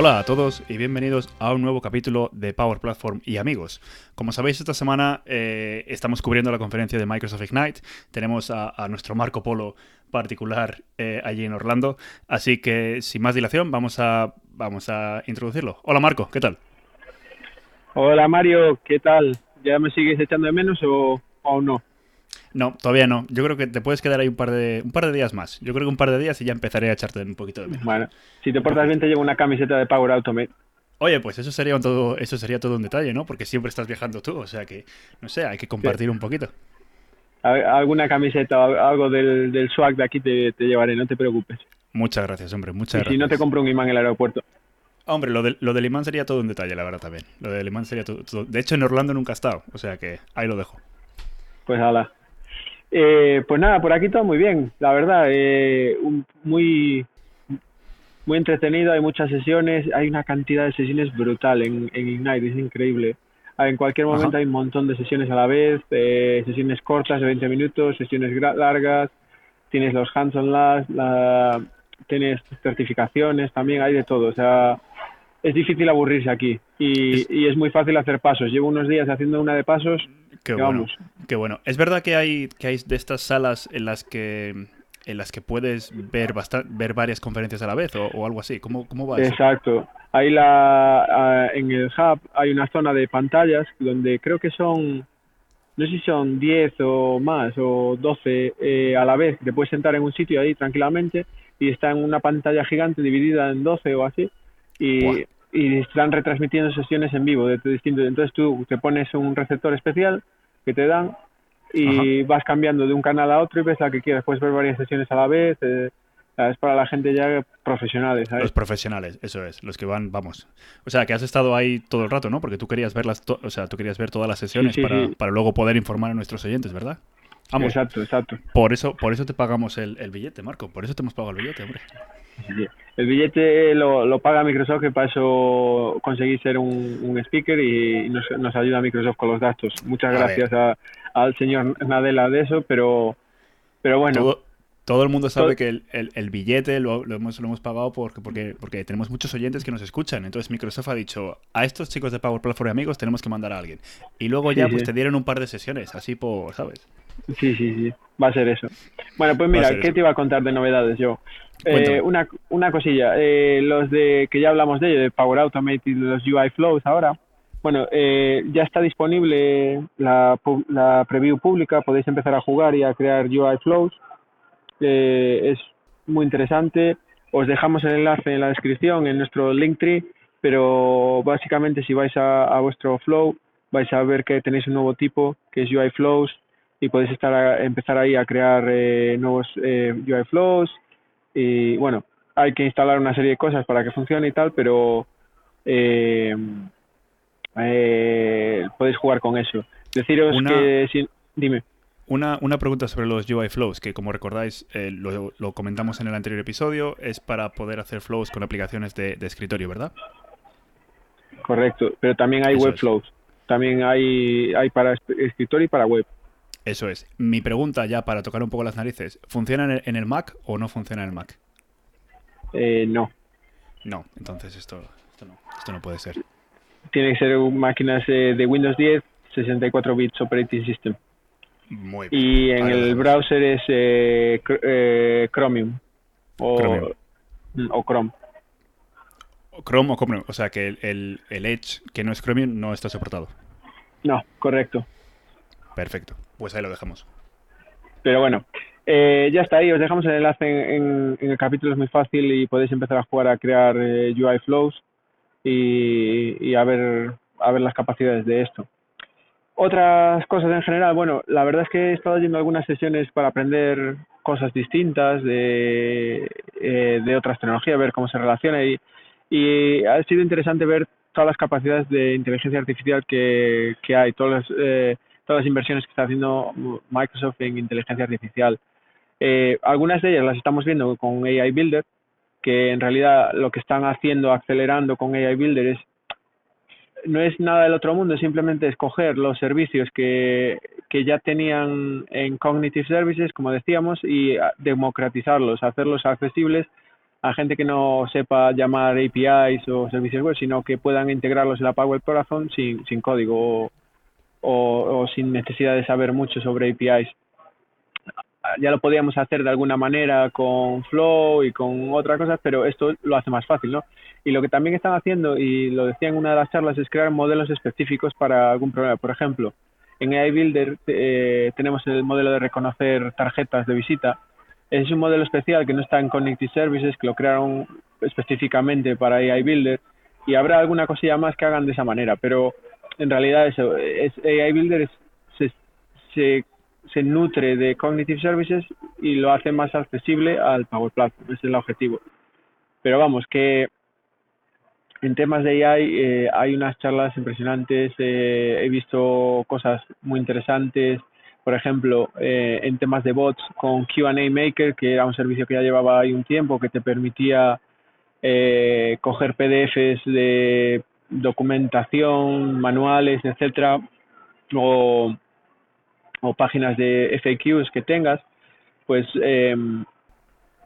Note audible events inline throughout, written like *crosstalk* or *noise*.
Hola a todos y bienvenidos a un nuevo capítulo de Power Platform y amigos. Como sabéis, esta semana eh, estamos cubriendo la conferencia de Microsoft Ignite. Tenemos a, nuestro Marco Polo particular eh, allí en Orlando. Así que, sin más dilación, vamos a, vamos a introducirlo. Hola Marco, ¿qué tal? Hola Mario, ¿qué tal? ¿Ya me sigues echando de menos o aún no? No, todavía no. Yo creo que te puedes quedar ahí un par de un par de días más. Yo creo que un par de días y ya empezaré a echarte un poquito de menos. Bueno, si te portas bien te llevo una camiseta de Power Automate. Oye, pues eso sería todo, eso sería todo un detalle, ¿no? Porque siempre estás viajando tú, o sea que, no sé, hay que compartir un poquito. Alguna camiseta o algo del, del swag de aquí te, llevaré, no te preocupes. Muchas gracias, hombre, muchas y Si no te compro un imán en el aeropuerto. Hombre, lo, de, lo del imán sería todo un detalle, la verdad, también. Lo del imán sería todo, todo, De hecho, en Orlando nunca he estado, o sea que ahí lo dejo. Pues hala. Eh, pues nada, por aquí todo muy bien, la verdad, eh, muy, muy entretenido, hay muchas sesiones, hay una cantidad de sesiones brutal en, Ignite, es increíble. En cualquier momento hay un montón de sesiones a la vez, eh, sesiones cortas de 20 minutos, sesiones largas, tienes los hands-on labs, la, tienes certificaciones, también hay de todo, o sea, es difícil aburrirse aquí y, y es muy fácil hacer pasos. Llevo unos días haciendo una de pasos Qué bueno, qué bueno. Es verdad que hay, que hay de estas salas en las que en las que puedes ver ver varias conferencias a la vez o, algo así. ¿Cómo, cómo va eso? Exacto. Ahí la, en el hub hay una zona de pantallas donde creo que son, no sé si son 10 o más o 12 eh, a la vez. Te puedes sentar en un sitio ahí tranquilamente y está en una pantalla gigante dividida en 12 o así. Y, y están retransmitiendo sesiones en vivo de distintos. Entonces tú te pones un receptor especial que te dan y vas cambiando de un canal a otro y ves la que quieras. Puedes ver varias sesiones a la vez. Eh, es para la gente ya profesionales. Los profesionales, eso es, los que van, vamos. O sea, que has estado ahí todo el rato, ¿no? Porque tú querías verlas, o sea, tú querías ver todas las sesiones para, para, luego poder informar a nuestros oyentes, ¿verdad? Vamos. Exacto, exacto. Por eso, por eso te pagamos el, el billete, Marco. Por eso te hemos pagado el billete, hombre. El billete lo, lo paga Microsoft, que para eso conseguí ser un, speaker y nos, nos, ayuda Microsoft con los datos. Muchas gracias al señor Nadella de eso, pero, pero bueno. Todo, el mundo sabe que el, el, billete lo, lo, hemos, lo hemos pagado porque, porque, porque tenemos muchos oyentes que nos escuchan. Entonces Microsoft ha dicho, a estos chicos de Power Platform y amigos tenemos que mandar a alguien. Y luego ya pues te dieron un par de sesiones, así por, ¿sabes? Sí, sí, sí. Va a ser eso. Bueno, pues mira, ¿qué te iba a contar de novedades yo? Eh, una, una cosilla, eh, los de que ya hablamos de ello, de Power Automate y los UI Flows ahora, bueno, eh, ya está disponible la, la preview pública, podéis empezar a jugar y a crear UI Flows, es muy interesante, os dejamos el enlace en la descripción en nuestro Linktree, pero básicamente si vais a, a vuestro Flow vais a ver que tenéis un nuevo tipo que es UI Flows y podéis estar empezar ahí a crear nuevos UI Flows y bueno, hay que instalar una serie de cosas para que funcione y tal, pero eh, eh, podéis jugar con eso. Deciros que... dime. Una, una, pregunta sobre los UI Flows, que como recordáis, eh, lo, lo, comentamos en el anterior episodio, es para poder hacer flows con aplicaciones de, escritorio, ¿verdad? Correcto, pero también hay web flows. También hay, hay para escritorio y para web. Eso es. Mi pregunta ya para tocar un poco las narices, ¿funciona en el, Mac o no funciona en el Mac? Eh, no. No, entonces esto, esto, no, esto no puede ser. Tiene que ser máquinas de Windows 10, 64 bits operating system. Muy bien. Y en el browser es eh, eh, Chromium. O, mm, o Chrome. Chrome o Chrome, o sea que el, el Edge, que no es Chromium, no está soportado. No, correcto. Perfecto, pues ahí lo dejamos. Pero bueno, eh, ya está ahí, os dejamos el enlace en, el capítulo, es muy fácil y podéis empezar a jugar a crear eh, UI flows y, a, ver, a ver las capacidades de esto. Otras cosas en general, bueno, la verdad es que he estado yendo algunas sesiones para aprender cosas distintas de, eh, de otras tecnologías, ver cómo se relaciona y, y ha sido interesante ver todas las capacidades de inteligencia artificial que, que hay, todas las, todas las inversiones que está haciendo Microsoft en inteligencia artificial. Eh, algunas de ellas las estamos viendo con AI Builder, que en realidad lo que están haciendo, acelerando con AI Builder es no es nada del otro mundo, simplemente escoger los servicios que, que ya tenían en Cognitive Services, como decíamos, y democratizarlos, hacerlos accesibles a gente que no sepa llamar APIs o servicios web, sino que puedan integrarlos en la Power Platform sin, sin código sin necesidad de saber mucho sobre APIs. Ya lo podíamos hacer de alguna manera con Flow y con otras cosas, pero esto lo hace más fácil, ¿no? Y lo que también están haciendo, y lo decía en una de las charlas, es crear modelos específicos para algún problema. Por ejemplo, en AI Builder eh, tenemos el modelo de reconocer tarjetas de visita. Es un modelo especial que no está en Connected Services, que lo crearon específicamente para AI Builder y habrá alguna cosilla más que hagan de esa manera, pero en realidad eso, es, AI Builder se, se, nutre de Cognitive Services y lo hace más accesible al Power Platform, ese es el objetivo. Pero vamos, que en temas de AI eh, hay unas charlas impresionantes, eh, he visto cosas muy interesantes, por ejemplo, eh, en temas de bots con QA Maker, que era un servicio que ya llevaba ahí un tiempo, que te permitía coger PDFs de documentación, manuales, etcétera, o, o páginas de FAQs que tengas, pues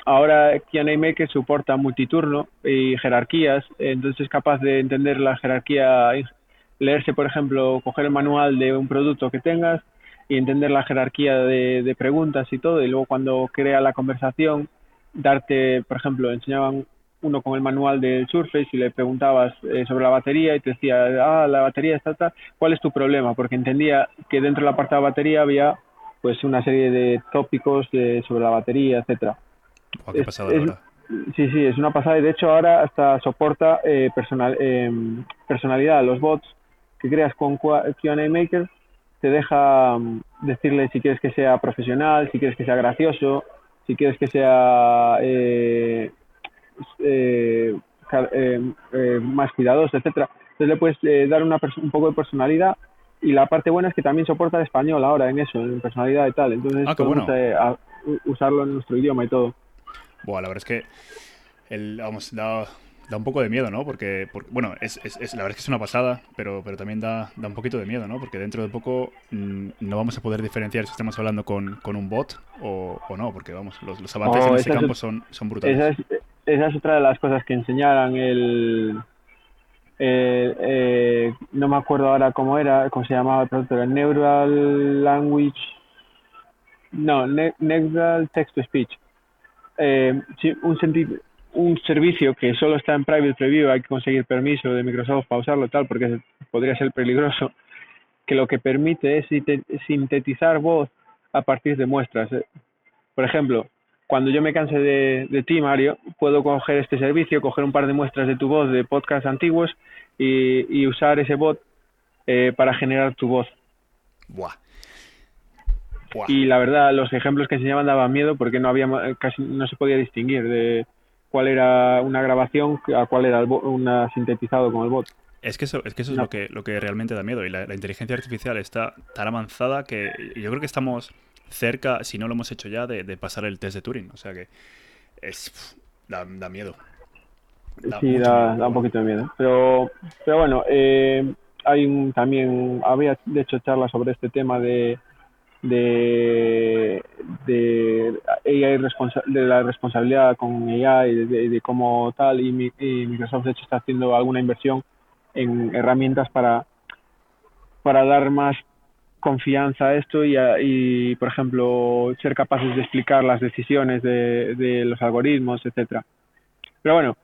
ahora Q&A Maker soporta multiturno y jerarquías, entonces es capaz de entender la jerarquía, leerse, por ejemplo, coger el manual de un producto que tengas y entender la jerarquía de, preguntas y todo, y luego cuando crea la conversación, darte, por ejemplo, enseñaban uno con el manual del Surface y le preguntabas eh, sobre la batería y te decía, ah, la batería está, está, ¿cuál es tu problema? Porque entendía que dentro de la parte de batería había pues una serie de tópicos sobre la batería, etcétera. Sí, sí, es una pasada y de hecho ahora hasta soporta eh, personal, eh, personalidad. Los bots que creas con QA Maker te deja mm, decirle si quieres que sea profesional, si quieres que sea gracioso, si quieres que sea eh, eh, eh más cuidadoso, etcétera. Entonces le puedes dar una un poco de personalidad y la parte buena es que también soporta el español ahora en eso, en personalidad y tal. Entonces ah, podemos usarlo en nuestro idioma y todo. Buah, la verdad es que el, vamos, da, da un poco de miedo, ¿no? Porque, bueno, es, es, la verdad es que es una pasada, pero, pero también da, da un poquito de miedo, ¿no? Porque dentro de poco mm, no vamos a poder diferenciar si estamos hablando con, con un bot o, o, no, porque vamos, los, los avances en ese campo son, son brutales. Esa es, esa es, otra de las cosas que enseñaran el... Eh, no me acuerdo ahora cómo era, cómo se llamaba el producto, el Neural Language... No, Neural Text to Speech eh, un, un servicio que solo está en private preview, hay que conseguir permiso de Microsoft para usarlo tal, porque podría ser peligroso, que lo que permite es sintetizar voz a partir de muestras. Eh, por ejemplo, cuando yo me canse de, ti, Mario, puedo coger este servicio, coger un par de muestras de tu voz de podcast antiguos y, usar ese bot eh, para generar tu voz. Buah. Y la verdad, los ejemplos que enseñaban daban miedo porque no había casi no se podía distinguir de cuál era una grabación a cuál era un sintetizado con el bot. Es que eso, es, que eso es lo que, lo que realmente da miedo. Y la, inteligencia artificial está tan avanzada que yo creo que estamos cerca, si no lo hemos hecho ya, de, pasar el test de Turing. O sea que es da, miedo. sí, da, da, un poquito de miedo. Pero, pero bueno, eh, hay un, también, había de hecho charlas sobre este tema de de, de AI de la responsabilidad con AI, de, de, cómo tal, y, Microsoft de hecho está haciendo alguna inversión en herramientas para, para dar más confianza a esto y, y, por ejemplo, ser capaces de explicar las decisiones de, de los algoritmos, etcétera. Pero bueno,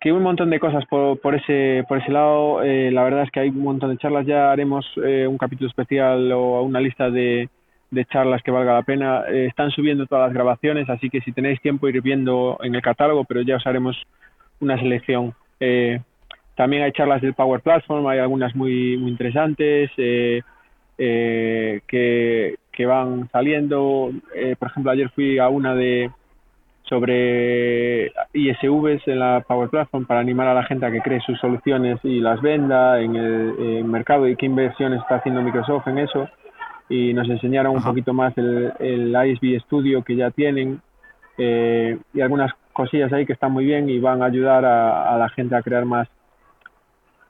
que un montón de cosas por, por ese por ese lado. Eh, la verdad es que hay un montón de charlas. Ya haremos eh, un capítulo especial o una lista de, de charlas que valga la pena. Eh, están subiendo todas las grabaciones, así que si tenéis tiempo ir viendo en el catálogo, pero ya os haremos una selección. También hay charlas del Power Platform, hay algunas muy, muy interesantes eh, que, que, van saliendo. por ejemplo, ayer fui a una de sobre ISVs en la Power Platform para animar a la gente a que cree sus soluciones y las venda en el mercado y qué inversiones está haciendo Microsoft en eso y nos enseñaron un poquito más el, el ISB Studio que ya tienen eh, y algunas cosillas ahí que están muy bien y van a ayudar a, la gente a crear más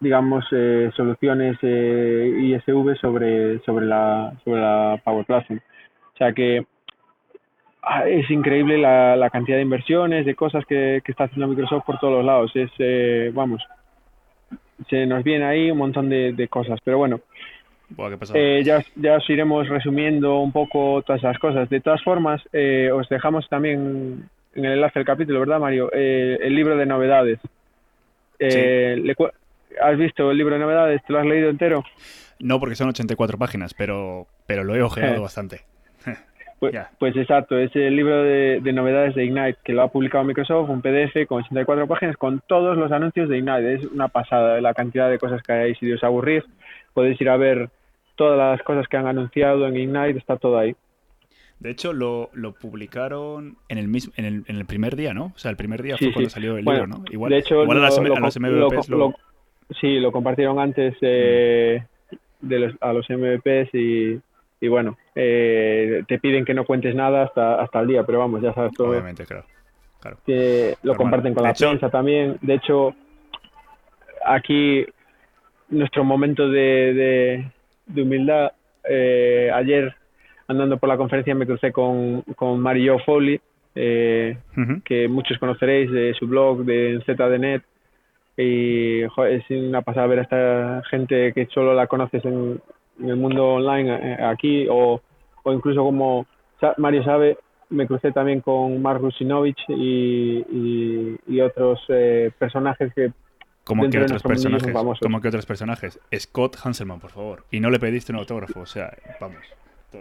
digamos eh, soluciones eh, ISV sobre sobre la sobre la Power Platform o sea que ah, es increíble la, la, cantidad de inversiones, de cosas que, que, está haciendo Microsoft por todos los lados. Es, eh, vamos, se nos viene ahí un montón de, de cosas. Pero bueno, Buah, eh, ya, ya os iremos resumiendo un poco todas esas cosas. De todas formas, eh, os dejamos también en el enlace del capítulo, ¿verdad, Mario? Eh, el libro de novedades. Eh, Sí. le cu- ¿Has visto el libro de novedades? ¿Te lo has leído entero? No, porque son 84 páginas, pero, pero lo he ojeado Eh. bastante. *laughs* Pues, pues exacto, es el libro de, de novedades de Ignite que lo ha publicado Microsoft, un PDF con 84 páginas con todos los anuncios de Ignite. Es una pasada la cantidad de cosas que hay. Si os aburrís, podéis ir a ver todas las cosas que han anunciado en Ignite, está todo ahí. De hecho, lo, lo publicaron en el mismo en el, en el primer día, ¿no? O sea, el primer día Sí, fue cuando sí. salió el Bueno, libro, ¿no? Igual, de hecho, igual a las, lo- lo a com- MVPs lo- lo- lo- sí, lo compartieron antes eh, de los, a los MVPs y, y bueno, eh, te piden que no cuentes nada hasta, hasta el día, pero vamos, ya sabes todo. Obviamente, claro. claro. que lo Normal. comparten con De la hecho- prensa también. De hecho, aquí nuestro momento de, de, de humildad, eh, ayer andando por la conferencia me crucé con, con Mario Foley, eh, que muchos conoceréis de su blog de ZDNet. Y joder, es una pasada ver a esta gente que solo la conoces en, en el mundo online eh, aquí, o, o incluso como Mario sabe, me crucé también con Mark Rusinovich y, y, y otros eh, personajes que Como que otros personajes. Como que otros personajes. Scott Hanselman, por favor. Y no le pediste un autógrafo, o sea, vamos.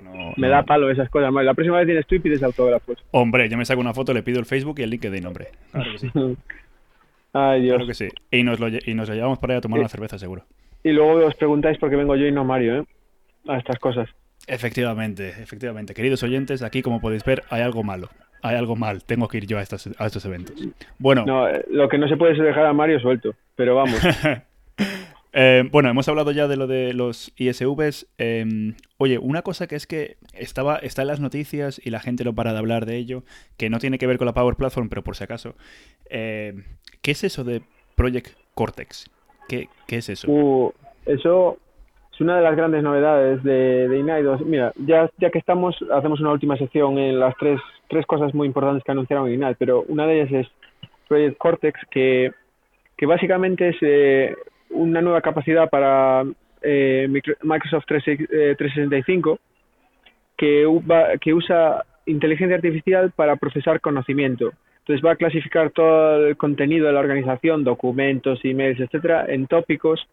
no- me no- da palo esas cosas. La próxima vez tienes tú y pides autógrafos. Hombre, yo me saco una foto, le pido el Facebook y el LinkedIn, hombre. Claro que sí. *laughs* Ay, Dios. Claro que sí. Y nos lo, y nos lo llevamos para ir a tomar Eh. una cerveza, seguro. Y luego os preguntáis por qué vengo yo y no Mario, ¿eh? A estas cosas. Efectivamente, efectivamente. Queridos oyentes, aquí como podéis ver hay algo malo. Hay algo mal. Tengo que ir yo a estos, a estos eventos. Bueno, No, eh, lo que no se puede es dejar a Mario suelto, pero vamos. *laughs* eh, bueno, hemos hablado ya de lo de los ISVs. Eh, oye, una cosa que es que estaba, está en las noticias y la gente no para de hablar de ello, que no tiene que ver con la Power Platform, pero por si acaso. Eh, ¿Qué es eso de Project Cortex? ¿Qué, qué es eso? Uh, eso es una de las grandes novedades de, de. Mira, ya, ya que estamos, hacemos una última sección en las tres, tres cosas muy importantes que anunciaron Ignite, pero una de ellas es Project Cortex, que, que básicamente es eh, una nueva capacidad para eh, micro- Microsoft 3, eh, 365 que, que usa inteligencia artificial para procesar conocimiento. Entonces va a clasificar todo el contenido de la organización, documentos, emails, etcétera, en tópicos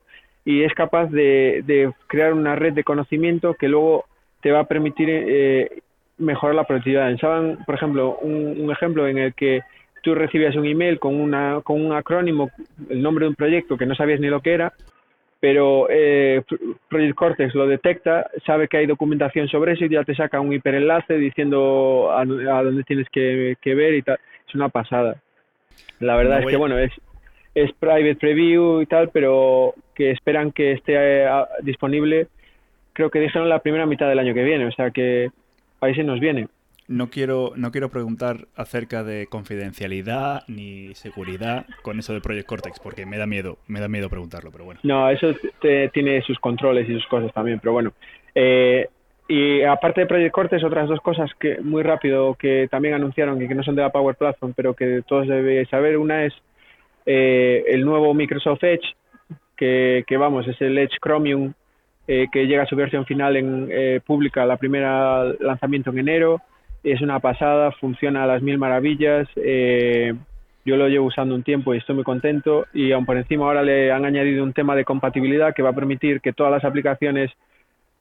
y es capaz de, crear una red de conocimiento que luego te va a permitir eh, mejorar la productividad. En Saban, por ejemplo, un, un ejemplo en el que tú recibías un email con, una, con un acrónimo, el nombre de un proyecto que no sabías ni lo que era, pero eh, Project Cortex lo detecta, sabe que hay documentación sobre eso y ya te saca un hiperenlace diciendo a, a dónde tienes que, que ver y tal. Es una pasada. La verdad No es voy que, bueno, es, es private preview y tal, pero que esperan que esté eh, a- disponible, creo que dijeron la primera mitad del año que viene, o sea que ahí se nos viene. No quiero, no quiero preguntar acerca de confidencialidad ni seguridad con eso de Project Cortex, porque me da miedo, me da miedo preguntarlo, pero bueno. No, eso te- tiene sus controles y sus cosas también, pero bueno. Eh, y aparte de Project Cortex, otras dos cosas que muy rápido que también anunciaron y que no son de la Power Platform, pero que todos debéis saber. Una es eh, el nuevo Microsoft Edge, que, que vamos, es el Edge Chromium, eh, que llega a su versión final en eh, pública, la primera lanzamiento en enero. Es una pasada, funciona a las mil maravillas. eh, yo lo llevo usando un tiempo y estoy muy contento. Y aún por encima ahora le han añadido un tema de compatibilidad que va a permitir que todas las aplicaciones,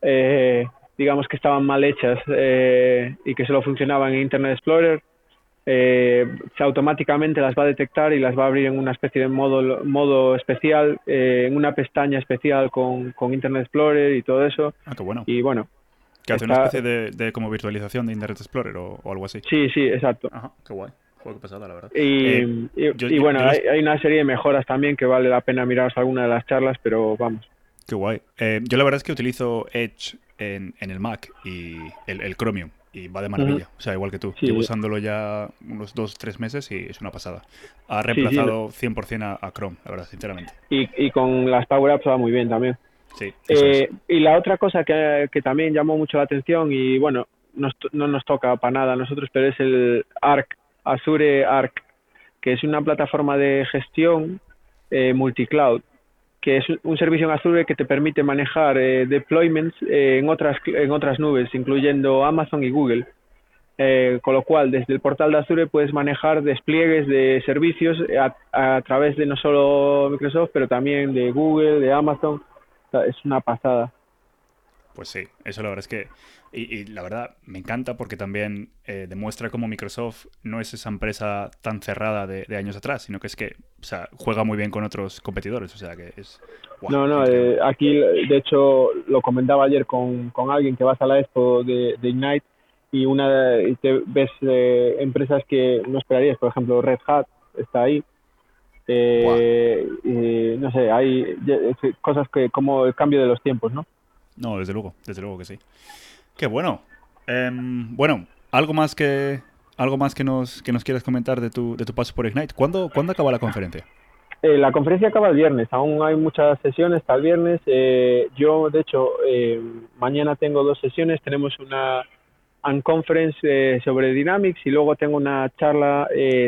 eh, digamos que estaban mal hechas eh, y que solo funcionaban en Internet Explorer, eh, se automáticamente las va a detectar y las va a abrir en una especie de modo, modo especial, eh, en una pestaña especial con, con Internet Explorer y todo eso. Ah, qué bueno. Y bueno, Que hace una especie de, de como virtualización de Internet Explorer o, o algo así. sí, sí, exacto. Ajá, qué guay. Joder, qué pasada, la verdad. Y, Eh, y- yo- y yo- bueno, yo hay, hay una serie de mejoras también que vale la pena miraros alguna de las charlas, pero vamos. Qué guay. Eh, yo la verdad es que utilizo Edge en, en el Mac y el, el Chromium y va de maravilla. O sea, igual que tú. Sí. Llevo usándolo ya unos dos, tres meses y es una pasada. Ha sí. reemplazado 100% a, a Chrome, la verdad, sinceramente. Y, y con las Power Apps va muy bien también. Sí, Eh, y la otra cosa que, que también llamó mucho la atención y bueno, no nos toca para nada a nosotros, pero es el Arc, Azure Arc, que es una plataforma de gestión eh, multicloud, que es un servicio en Azure que te permite manejar eh, deployments eh, en, otras, en otras nubes, incluyendo Amazon y Google. Eh, con lo cual, desde el portal de Azure puedes manejar despliegues de servicios a, a, través de no solo Microsoft, pero también de Google, de Amazon. Es una pasada. Pues sí, eso la verdad es que, y, la verdad me encanta porque también eh, demuestra cómo Microsoft no es esa empresa tan cerrada de, años atrás, sino que es que, o sea, juega muy bien con otros competidores, o sea que es... no, no, eh, aquí de hecho lo comentaba ayer con, con alguien que va a la expo de, de Ignite y una y te ves eh, empresas que no esperarías, por ejemplo Red Hat está ahí, eh, y, no sé, hay cosas que como el cambio de los tiempos, ¿no? No, desde luego, desde luego que sí. Qué bueno. Em, bueno, algo más que algo más que nos que nos quieras comentar de tu, de tu paso por Ignite. ¿Cuándo, ¿cuándo acaba la conferencia? Eh, la conferencia acaba el viernes, aún hay muchas sesiones hasta el viernes. Eh, yo, de hecho, eh, mañana tengo dos sesiones. Tenemos una conference sobre Dynamics y luego tengo una charla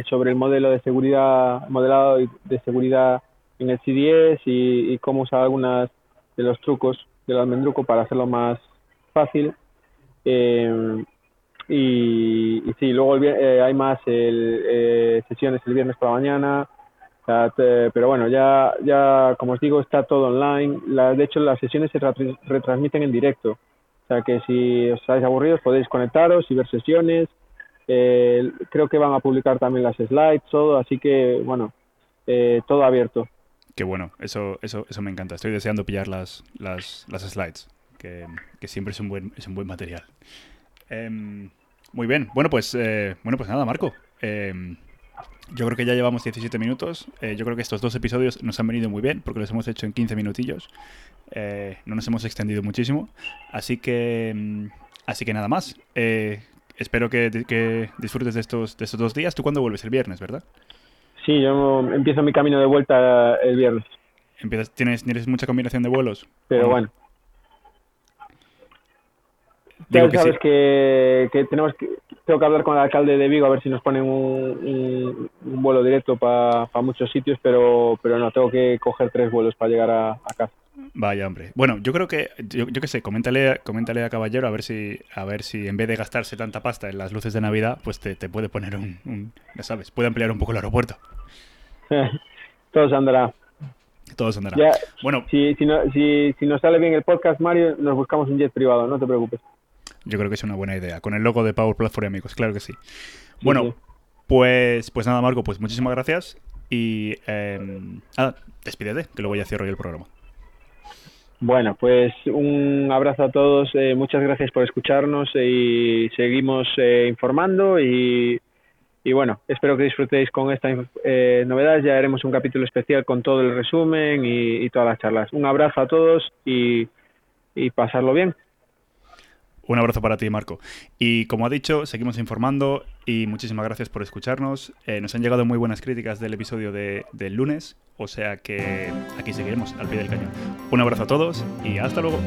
sobre el modelo de seguridad, modelado de seguridad en el CDS y, y cómo usar algunos de los trucos del almendruco para hacerlo más fácil. Eh, y, sí, luego eh, hay más el, eh, sesiones el viernes por la mañana. pero bueno, ya, ya como os digo, está todo online. La, de hecho, las sesiones se retransmiten en directo. O sea que si os estáis aburridos podéis conectaros y ver sesiones. creo que van a publicar también las slides, todo. Así que bueno, todo abierto. Qué bueno, eso, eso, eso me encanta. Estoy deseando pillar las, las, las slides, que, que, siempre es un buen, es un buen material. Em, muy bien, bueno pues, eh, bueno pues nada, Marco. Yo creo que ya llevamos 17 minutos. Eh, yo creo que estos dos episodios nos han venido muy bien porque los hemos hecho en 15 minutillos. Eh, no nos hemos extendido muchísimo. Así que, em, así que nada más. espero que, que disfrutes de estos, de estos dos días. ¿Tú cuándo vuelves? El viernes, ¿verdad? Sí, yo empiezo mi camino de vuelta el viernes. Empiezas, ¿tienes, ¿Tienes mucha combinación de vuelos? Pero bueno. Ya sabes que, que, tenemos que, tengo que hablar con el alcalde de Vigo a ver si nos ponen un, un, vuelo directo para muchos sitios, pero, pero no, tengo que coger tres vuelos para llegar a, a casa. Vaya, hombre. Bueno, yo creo que, yo, yo qué sé, coméntale, coméntale a Caballero a ver si a ver si en vez de gastarse tanta pasta en las luces de Navidad, pues te, te puede poner un, ya sabes, puede ampliar un poco el aeropuerto. *laughs* Todo se andará. Todo se andará. bueno, si, si, no, si, si nos sale bien el podcast, Mario, nos buscamos un jet privado, no te preocupes. Yo creo que es una buena idea. Con el logo de Power Platform y amigos, claro que sí. Bueno, pues pues nada, Marco, pues muchísimas gracias. Y eh, despídete, que luego ya cierro yo el programa. Bueno, pues un abrazo a todos, eh, muchas gracias por escucharnos y seguimos eh, informando y, y, bueno, espero que disfrutéis con esta eh, novedad, ya haremos un capítulo especial con todo el resumen y, y todas las charlas. Un abrazo a todos y, y pasarlo bien. Un abrazo para ti, Marco. Y como ha dicho, seguimos informando y muchísimas gracias por escucharnos. Eh, nos han llegado muy buenas críticas del episodio de, del lunes, o sea que aquí seguiremos al pie del cañón. Un abrazo a todos y hasta luego.